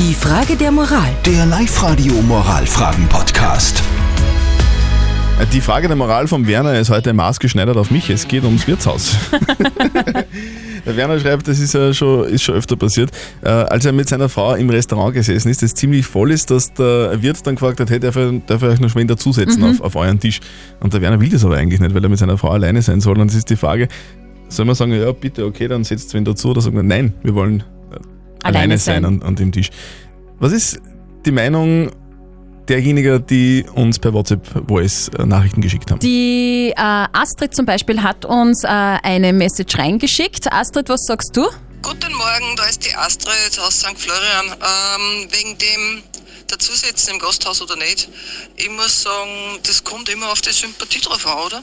Die Frage der Moral. Der Live-Radio Moralfragen-Podcast. Die Frage der Moral vom Werner ist heute maßgeschneidert auf mich. Es geht ums Wirtshaus. der Werner schreibt, das ist ja schon, ist schon öfter passiert, äh, als er mit seiner Frau im Restaurant gesessen ist, das ziemlich voll ist, dass der Wirt dann gefragt hat, hey, darf ich, darf ich euch noch schwen dazusetzen auf, auf euren Tisch? Und der Werner will das aber eigentlich nicht, weil er mit seiner Frau alleine sein soll. Und es ist die Frage, soll man sagen, ja bitte, okay, dann setzt wen dazu oder sagen wir, nein, wir wollen alleine, sein, sein. an, an dem Tisch. Was ist die Meinung derjenigen, die uns per WhatsApp Voice äh, Nachrichten geschickt haben? Die äh, Astrid zum Beispiel hat uns äh, eine Message reingeschickt. Astrid, was sagst du? Guten Morgen, da ist die Astrid aus St. Florian. Ähm, wegen dem Dazusetzen im Gasthaus oder nicht. Ich muss sagen, das kommt immer auf die Sympathie drauf an, oder?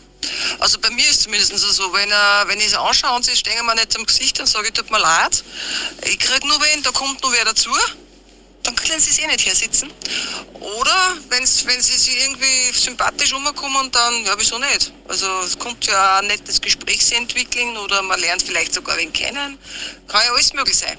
Also bei mir ist es zumindest so, wenn, äh, wenn ich es anschaue und sie stehen mir nicht zum Gesicht, dann sage ich, tut mir leid. Ich krieg nur wen, da kommt nur wer dazu. Dann können sie es eh nicht hersitzen. Oder wenn wenn sie sich irgendwie sympathisch umkommen, dann, ja, wieso nicht? Also es kommt ja ein nettes Gespräch sich entwickeln oder man lernt vielleicht sogar wen kennen. Kann ja alles möglich sein.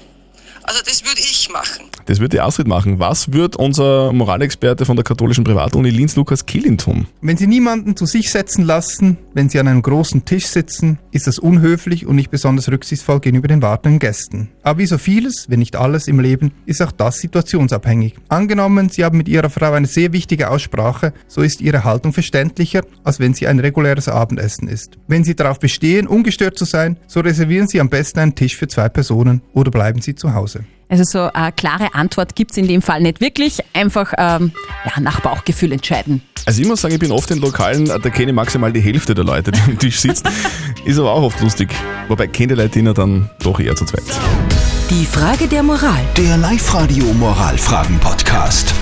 Also das würde ich machen. Das wird die Astrid machen. Was wird unser Moralexperte von der katholischen Privatuni Linz Lukas Killin tun? Wenn Sie niemanden zu sich setzen lassen, wenn Sie an einem großen Tisch sitzen, ist das unhöflich und nicht besonders rücksichtsvoll gegenüber den wartenden Gästen. Aber wie so vieles, wenn nicht alles im Leben, ist auch das situationsabhängig. Angenommen, Sie haben mit Ihrer Frau eine sehr wichtige Aussprache, so ist Ihre Haltung verständlicher, als wenn sie ein reguläres Abendessen ist. Wenn Sie darauf bestehen, ungestört zu sein, so reservieren Sie am besten einen Tisch für zwei Personen oder bleiben Sie zu Hause. Also so eine klare Antwort gibt's in dem Fall nicht wirklich. Einfach ähm, ja, nach Bauchgefühl entscheiden. Also ich muss sagen, ich bin oft in Lokalen, da kenne ich maximal die Hälfte der Leute, die am Tisch sitzen. Ist aber auch oft lustig. Wobei kenne die Leute dann doch eher zu zweit. Die Frage der Moral. Der Live-Radio Moralfragen-Podcast.